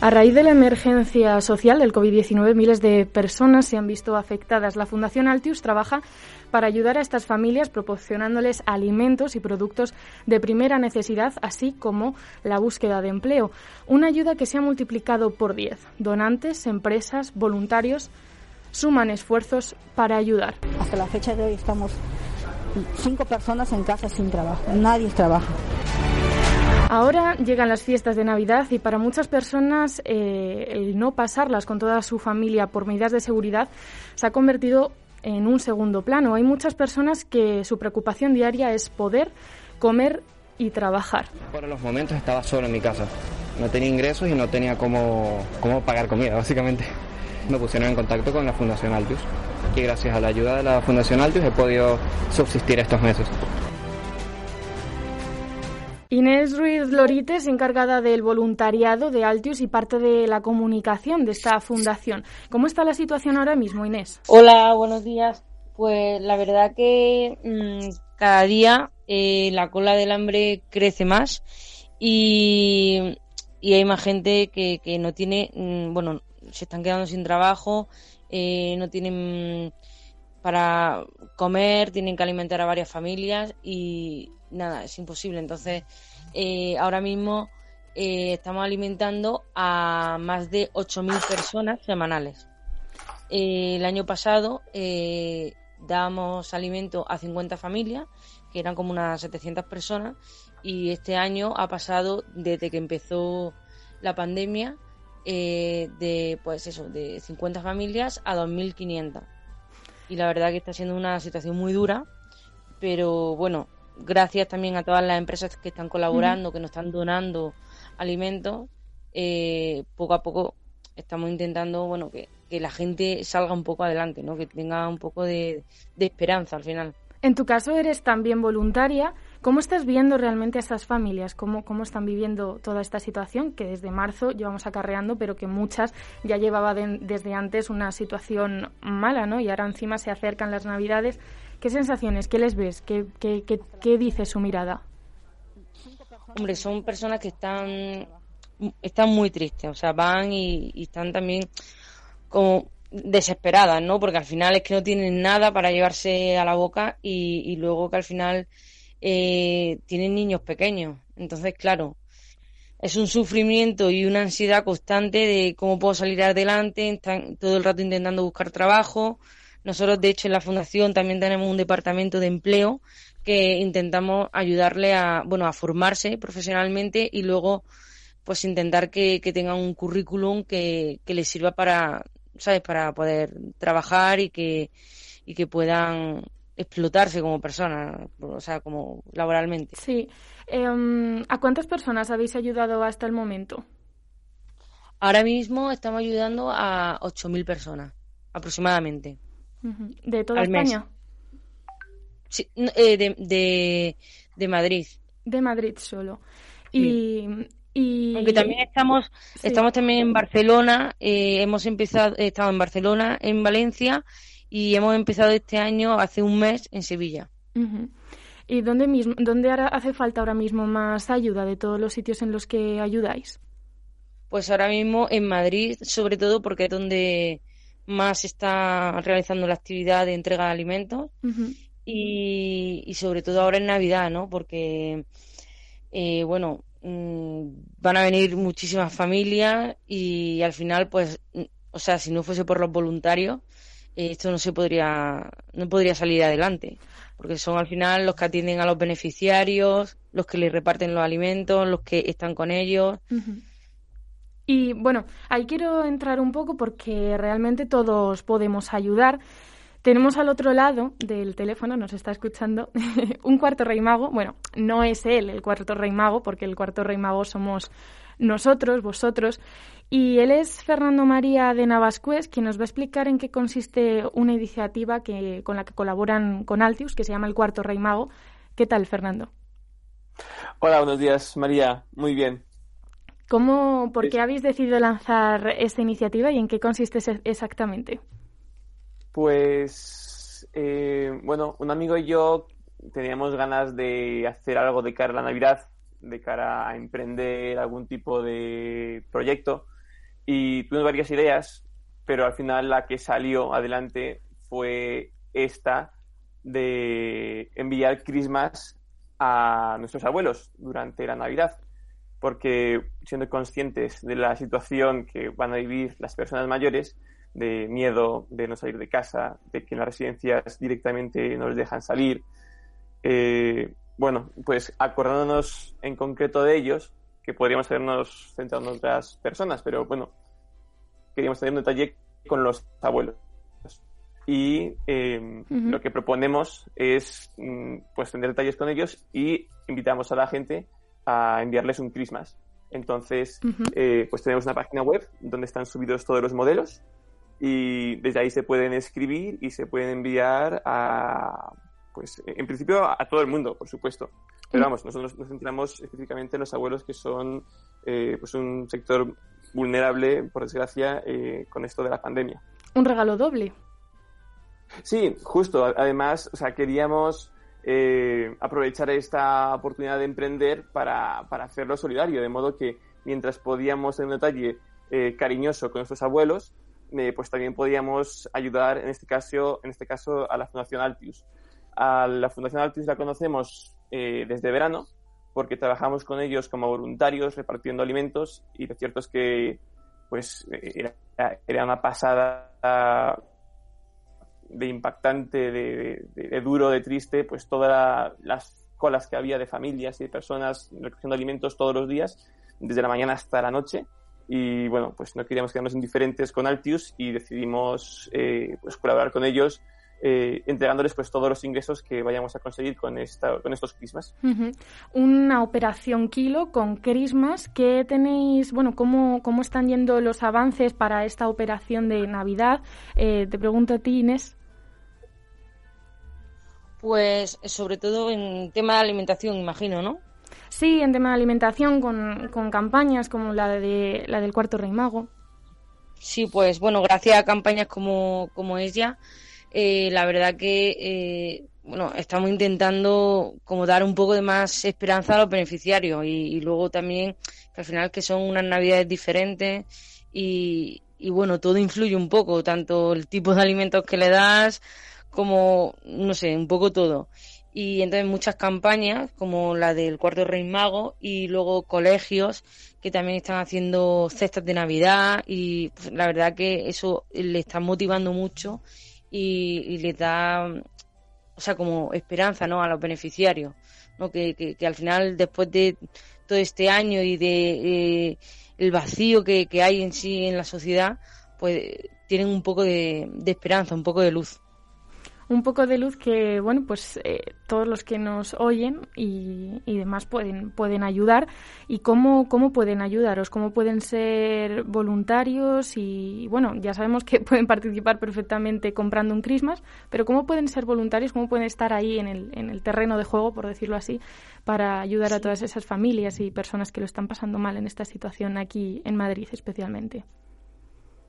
A raíz de la emergencia social del COVID-19, miles de personas se han visto afectadas. La Fundación Altius trabaja para ayudar a estas familias proporcionándoles alimentos y productos de primera necesidad, así como la búsqueda de empleo. Una ayuda que se ha multiplicado por 10. Donantes, empresas, voluntarios suman esfuerzos para ayudar. Hasta la fecha de hoy estamos cinco personas en casa sin trabajo. Nadie trabaja. Ahora llegan las fiestas de Navidad y para muchas personas eh, el no pasarlas con toda su familia por medidas de seguridad se ha convertido en un segundo plano. Hay muchas personas que su preocupación diaria es poder comer y trabajar. Por los momentos estaba solo en mi casa. No tenía ingresos y no tenía cómo, cómo pagar comida, básicamente. Me pusieron en contacto con la Fundación Altius y gracias a la ayuda de la Fundación Altius he podido subsistir estos meses. Inés Ruiz Lorites, encargada del voluntariado de Altius y parte de la comunicación de esta fundación. ¿Cómo está la situación ahora mismo, Inés? Hola, buenos días. Pues la verdad que mmm, cada día eh, la cola del hambre crece más y, hay más gente que, que no tiene, mmm, bueno, se están quedando sin trabajo, eh, no tienen para comer, tienen que alimentar a varias familias y nada, es imposible. Entonces, eh, ahora mismo eh, estamos alimentando a más de 8.000 personas semanales. Eh, el año pasado dábamos alimento a 50 familias, que eran como unas 700 personas, y este año ha pasado desde que empezó la pandemia de pues eso, de 50 familias a 2.500 y la verdad que está siendo una situación muy dura, pero bueno, gracias también a todas las empresas que están colaborando, que nos están donando alimentos, eh, poco a poco estamos intentando, bueno, que, que, la gente salga un poco adelante, ¿no? Que tenga un poco de, de esperanza al final. En tu caso eres también voluntaria. ¿Cómo estás viendo realmente a estas familias? ¿Cómo, ¿Cómo están viviendo toda esta situación que desde marzo llevamos acarreando, pero que muchas ya llevaba de, desde antes una situación mala, ¿no? Y ahora encima se acercan las Navidades. ¿Qué sensaciones? ¿Qué les ves? ¿Qué, qué, qué, qué dice su mirada? Hombre, son personas que están, están muy tristes, o sea, van y, y están también como desesperadas, ¿no? Porque al final es que no tienen nada para llevarse a la boca y, y luego que al final eh, tienen niños pequeños. Entonces, claro, es un sufrimiento y una ansiedad constante de cómo puedo salir adelante, están todo el rato intentando buscar trabajo. Nosotros, de hecho, en la Fundación también tenemos un departamento de empleo que intentamos ayudarle a, bueno, a formarse profesionalmente y luego pues intentar que, que tengan un currículum que, que les sirva para, ¿sabes? Para poder trabajar y que, y que puedan explotarse como persona, o sea, como laboralmente. Sí. Eh, ¿A cuántas personas habéis ayudado hasta el momento? Ahora mismo estamos ayudando a 8.000 personas, aproximadamente. ¿De toda España? Sí, eh, de, de, de, Madrid. De Madrid solo. Sí. Y, y... Aunque también estamos, sí. estamos también en Barcelona, eh, hemos empezado, he estado en Barcelona, en Valencia y hemos empezado este año hace un mes en Sevilla. Uh -huh. ¿Y dónde, mismo, dónde hace falta ahora mismo más ayuda de todos los sitios en los que ayudáis? Pues ahora mismo en Madrid, sobre todo porque es donde más está realizando la actividad de entrega de alimentos uh -huh. y, y, sobre todo ahora en Navidad, ¿no? Porque, eh, bueno, mmm, van a venir muchísimas familias y al final, pues, o sea, si no fuese por los voluntarios, esto no se podría, no podría salir adelante, porque son al final los que atienden a los beneficiarios, los que les reparten los alimentos, los que están con ellos. Uh -huh. Y bueno, ahí quiero entrar un poco porque realmente todos podemos ayudar. Tenemos al otro lado del teléfono, nos está escuchando, un cuarto rey mago. Bueno, no es él el cuarto rey mago, porque el cuarto rey mago somos nosotros, vosotros. Y él es Fernando María de Navascués, quien nos va a explicar en qué consiste una iniciativa que, con la que colaboran con Altius, que se llama El Cuarto Rey Mago. ¿Qué tal, Fernando? Hola, buenos días, María. Muy bien. ¿Cómo, ¿Por qué habéis decidido lanzar esta iniciativa y en qué consiste exactamente? Pues, eh, bueno, un amigo y yo teníamos ganas de hacer algo de cara a la Navidad, de cara a emprender algún tipo de proyecto y tuvimos varias ideas, pero al final la que salió adelante fue esta de enviar Christmas a nuestros abuelos durante la Navidad, porque siendo conscientes de la situación que van a vivir las personas mayores, de miedo de no salir de casa, de que en las residencias directamente no les dejan salir, eh, bueno, pues acordándonos en concreto de ellos, que podríamos habernos centrado en otras personas, pero bueno, queríamos tener un detalle con los abuelos. Y em, lo que proponemos es mm, pues tener detalles con ellos y invitamos a la gente a enviarles un Christmas. Entonces, eh, pues tenemos una página web donde están subidos todos los modelos y desde ahí se pueden escribir y se pueden enviar a pues en principio a, todo el mundo, por supuesto. Pero vamos, nosotros nos centramos específicamente en los abuelos que son eh, pues un sector vulnerable, por desgracia, eh, con esto de la pandemia. Un regalo doble. Sí, justo. Además, o sea, queríamos eh, aprovechar esta oportunidad de emprender para, para, hacerlo solidario, de modo que mientras podíamos tener un detalle cariñoso con nuestros abuelos, pues también podíamos ayudar, en este caso, en este caso, a la Fundación Altius. A la Fundación Altis la conocemos eh, desde verano porque trabajamos con ellos como voluntarios repartiendo alimentos y lo cierto es que pues era una pasada de impactante, de, duro, de triste, pues todas las colas que había de familias y de personas recogiendo alimentos todos los días, desde la mañana hasta la noche. Y bueno, pues no queríamos quedarnos indiferentes con Altius y decidimos eh, pues colaborar con ellos eh, entregándoles pues todos los ingresos que vayamos a conseguir con, esta, con estos crismas. Una operación kilo con crismas. ¿Qué tenéis, bueno, cómo, cómo están yendo los avances para esta operación de Navidad? Eh, te pregunto a ti, Inés. Pues sobre todo en tema de alimentación, imagino, ¿no? Sí, en tema de alimentación, con, con campañas como la, de, la del Cuarto Rey Mago. Sí, pues bueno, gracias a campañas como, como ella, eh, la verdad que eh, bueno, estamos intentando como dar un poco de más esperanza a los beneficiarios y, luego también que al final que son unas navidades diferentes y, y, bueno, todo influye un poco, tanto el tipo de alimentos que le das como, no sé, un poco todo. Y entonces muchas campañas como la del Cuarto Rey Mago y luego colegios que también están haciendo cestas de Navidad y pues, la verdad que eso le está motivando mucho y, y les da, o sea, como esperanza, ¿no? A los beneficiarios, ¿no? Que, que, al final, después de todo este año y de eh, el vacío que, que hay en sí en la sociedad, pues tienen un poco de esperanza, un poco de luz un poco de luz que, bueno, pues eh, todos los que nos oyen y, y, demás pueden, pueden ayudar. ¿Y cómo, cómo pueden ayudaros? ¿Cómo pueden ser voluntarios? Y, bueno, ya sabemos que pueden participar perfectamente comprando un Christmas, pero ¿cómo pueden ser voluntarios? ¿Cómo pueden estar ahí en el, en el terreno de juego, por decirlo así, para ayudar a todas esas familias y personas que lo están pasando mal en esta situación aquí en Madrid especialmente?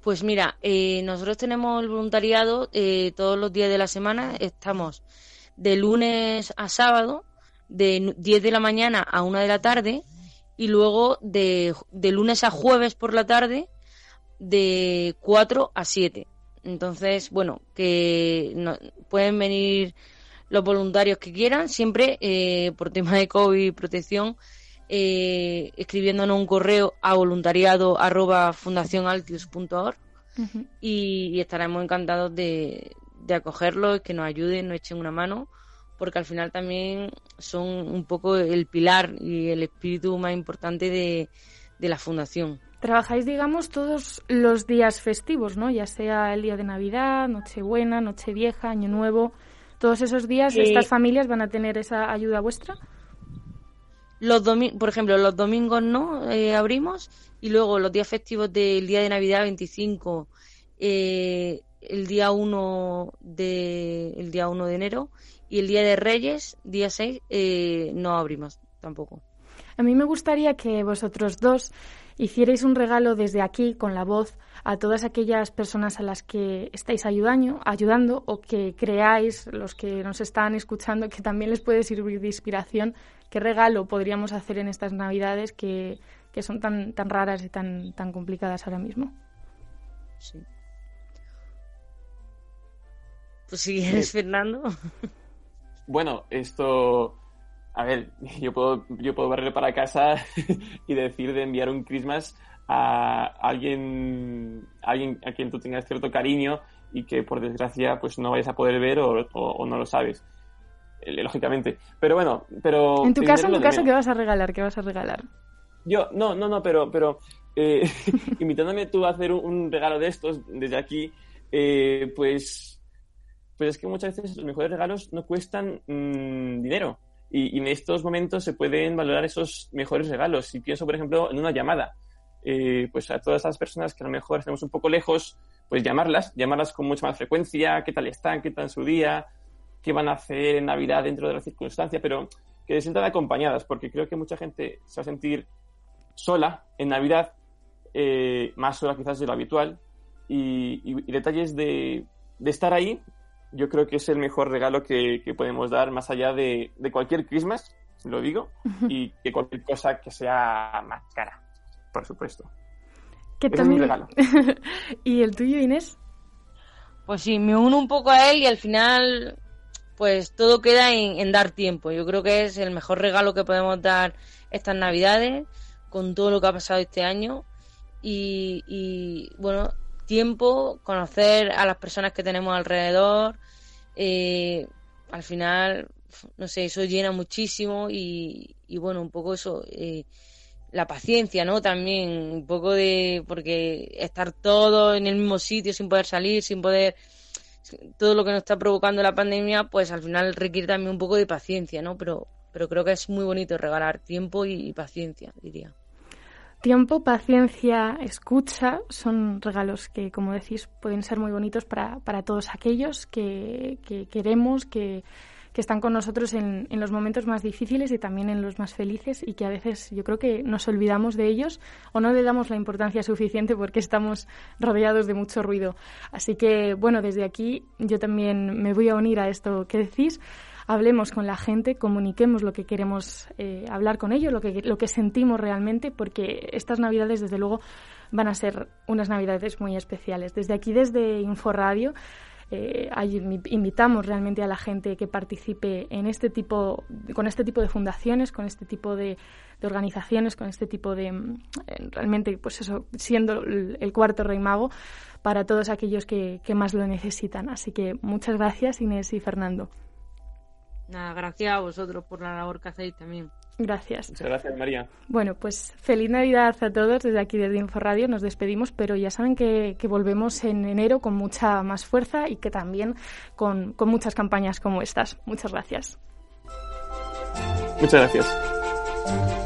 Pues mira, eh, nosotros tenemos el voluntariado eh, todos los días de la semana. Estamos de lunes a sábado, de 10 de la mañana a 1 de la tarde, y luego de, lunes a jueves por la tarde, de 4 a 7. Entonces, bueno, que no, pueden venir los voluntarios que quieran, siempre eh, por tema de COVID y protección eh, escribiéndonos un correo a voluntariado arroba fundacionaltius.org y, estaremos encantados de, de acogerlos, que nos ayuden, nos echen una mano, porque al final también son un poco el pilar y el espíritu más importante de, de la fundación. Trabajáis, digamos, todos los días festivos, ¿no? Ya sea el día de Navidad, Nochebuena, Nochevieja, Año Nuevo. Todos esos días, ¿estas familias van a tener esa ayuda vuestra? Los por ejemplo, los domingos no eh, abrimos y luego los días festivos del día de Navidad 25, eh, el día 1 de el día 1 de enero y el día de Reyes, día 6, eh, no abrimos tampoco. A mí me gustaría que vosotros dos hicierais un regalo desde aquí con la voz a todas aquellas personas a las que estáis ayudando, ayudando o que creáis, los que nos están escuchando, que también les puede servir de inspiración. ¿Qué regalo podríamos hacer en estas Navidades que, que son tan, tan raras y tan, tan complicadas ahora mismo? Sí. Pues si quieres, Fernando. Bueno, esto a ver, yo puedo, yo puedo barrer para casa y decir de enviar un Christmas a alguien, alguien a quien tú tengas cierto cariño y que por desgracia pues no vayas a poder ver o, no lo sabes eh, lógicamente pero bueno pero en tu caso en tu caso qué vas a regalar qué vas a regalar yo no no no pero pero eh, invitándome tú a hacer un, regalo de estos desde aquí eh, pues pues es que muchas veces los mejores regalos no cuestan mm, dinero y, en estos momentos se pueden valorar esos mejores regalos. Y pienso, por ejemplo, en una llamada. Eh, pues a todas esas personas que a lo mejor estamos un poco lejos, pues llamarlas, llamarlas con mucha más frecuencia, qué tal están, qué tal su día, qué van a hacer en Navidad dentro de la circunstancia, pero que se sientan acompañadas, porque creo que mucha gente se va a sentir sola en Navidad, eh, más sola quizás de lo habitual, y, detalles de, de, estar ahí yo creo que es el mejor regalo que, podemos dar más allá de, cualquier Christmas, lo digo, y que cualquier cosa que sea más cara, por supuesto. Que también... regalo. ¿Y el tuyo, Inés? Pues sí, me uno un poco a él y al final, pues todo queda en, dar tiempo. Yo creo que es el mejor regalo que podemos dar estas Navidades, con todo lo que ha pasado este año. Y, y bueno, tiempo, conocer a las personas que tenemos alrededor. Eh, al final, no sé, eso llena muchísimo y, bueno, un poco eso, eh, la paciencia, ¿no? También un poco de, porque estar todo en el mismo sitio sin poder salir, sin poder, todo lo que nos está provocando la pandemia, pues al final requiere también un poco de paciencia, ¿no? Pero, pero creo que es muy bonito regalar tiempo y paciencia, diría. Tiempo, paciencia, escucha son regalos que, como decís, pueden ser muy bonitos para, para todos aquellos que, queremos, que, están con nosotros en, en, los momentos más difíciles y también en los más felices y que a veces yo creo que nos olvidamos de ellos o no le damos la importancia suficiente porque estamos rodeados de mucho ruido. Así que, bueno, desde aquí yo también me voy a unir a esto que decís hablemos con la gente, comuniquemos lo que queremos eh, hablar con ellos, lo que, lo que sentimos realmente, porque estas Navidades, desde luego, van a ser unas Navidades muy especiales. Desde aquí, desde Inforadio, eh, invitamos realmente a la gente que participe en este tipo, con este tipo de fundaciones, con este tipo de, organizaciones, con este tipo de mm, realmente, pues eso, siendo el, cuarto rey mago para todos aquellos que más lo necesitan. Así que muchas gracias Inés y Fernando. Nada, gracias a vosotros por la labor que hacéis también. Gracias. Muchas gracias, María. Bueno, pues feliz Navidad a todos desde aquí desde Radio. Nos despedimos, pero ya saben que, volvemos en enero con mucha más fuerza y que también con, con muchas campañas como estas. Muchas gracias. Muchas gracias.